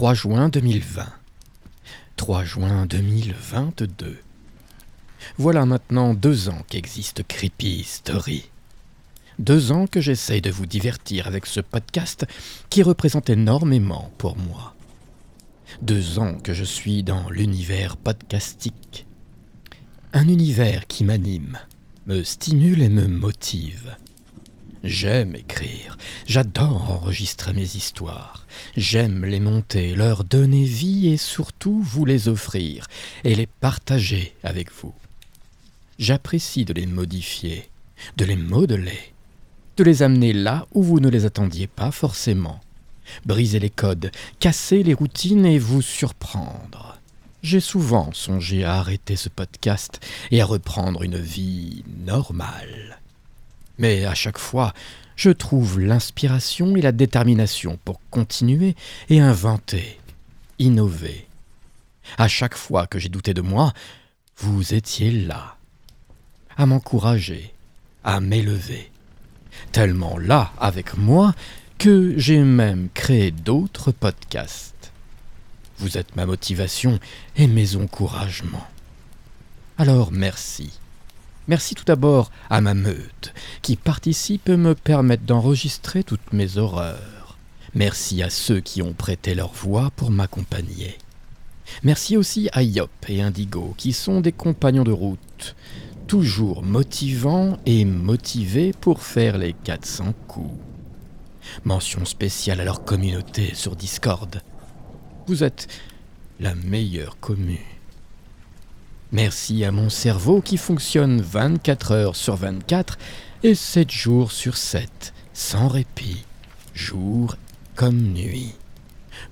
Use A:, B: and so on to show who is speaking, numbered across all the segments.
A: 3 juin 2020. 3 juin 2022. Voilà maintenant deux ans qu'existe Creepy Story. Deux ans que j'essaye de vous divertir avec ce podcast qui représente énormément pour moi. Deux ans que je suis dans l'univers podcastique. Un univers qui m'anime, me stimule et me motive. J'aime écrire, j'adore enregistrer mes histoires, j'aime les monter, leur donner vie et surtout vous les offrir et les partager avec vous. J'apprécie de les modifier, de les modeler, de les amener là où vous ne les attendiez pas forcément, briser les codes, casser les routines et vous surprendre. J'ai souvent songé à arrêter ce podcast et à reprendre une vie normale. Mais à chaque fois, je trouve l'inspiration et la détermination pour continuer et inventer, innover. À chaque fois que j'ai douté de moi, vous étiez là, à m'encourager, à m'élever. Tellement là avec moi que j'ai même créé d'autres podcasts. Vous êtes ma motivation et mes encouragements. Alors merci. Merci tout d'abord à ma meute, qui participe et me permettent d'enregistrer toutes mes horreurs. Merci à ceux qui ont prêté leur voix pour m'accompagner. Merci aussi à Yop et Indigo, qui sont des compagnons de route, toujours motivants et motivés pour faire les 400 coups. Mention spéciale à leur communauté sur Discord. Vous êtes la meilleure commune. Merci à mon cerveau qui fonctionne 24 heures sur 24 et 7 jours sur 7, sans répit, jour comme nuit,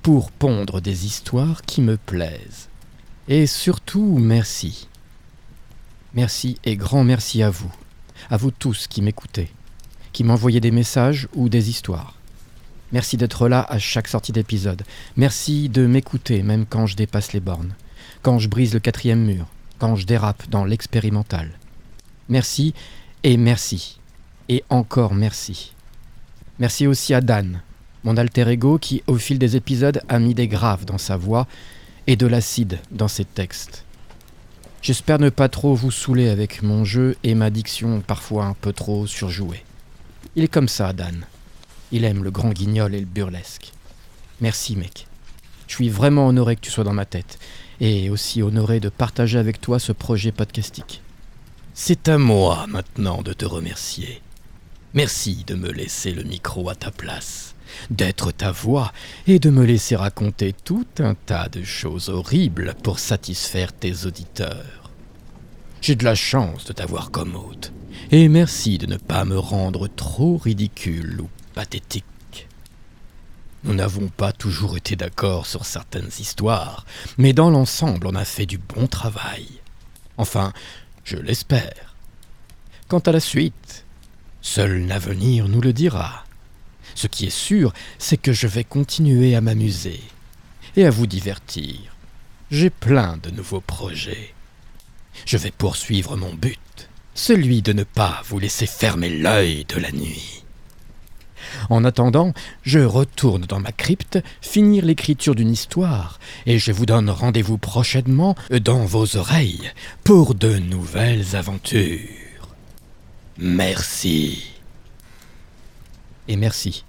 A: pour pondre des histoires qui me plaisent. Et surtout, merci. Merci et grand merci à vous, à vous tous qui m'écoutez, qui m'envoyez des messages ou des histoires. Merci d'être là à chaque sortie d'épisode. Merci de m'écouter même quand je dépasse les bornes, quand je brise le quatrième mur, quand je dérape dans l'expérimental. Merci et merci. Et encore merci. Merci aussi à Dan, mon alter ego qui, au fil des épisodes, a mis des graves dans sa voix et de l'acide dans ses textes. J'espère ne pas trop vous saouler avec mon jeu et ma diction parfois un peu trop surjouée. Il est comme ça, Dan. Il aime le grand guignol et le burlesque. Merci, mec. Je suis vraiment honoré que tu sois dans ma tête et aussi honoré de partager avec toi ce projet podcastique. C'est à moi maintenant de te remercier. Merci de me laisser le micro à ta place, d'être ta voix et de me laisser raconter tout un tas de choses horribles pour satisfaire tes auditeurs. J'ai de la chance de t'avoir comme hôte, et merci de ne pas me rendre trop ridicule ou pathétique. Nous n'avons pas toujours été d'accord sur certaines histoires, mais dans l'ensemble on a fait du bon travail. Enfin, je l'espère. Quant à la suite, seul l'avenir nous le dira. Ce qui est sûr, c'est que je vais continuer à m'amuser et à vous divertir. J'ai plein de nouveaux projets. Je vais poursuivre mon but, celui de ne pas vous laisser fermer l'œil de la nuit. En attendant, je retourne dans ma crypte, finir l'écriture d'une histoire, et je vous donne rendez-vous prochainement dans vos oreilles pour de nouvelles aventures. Merci. Et merci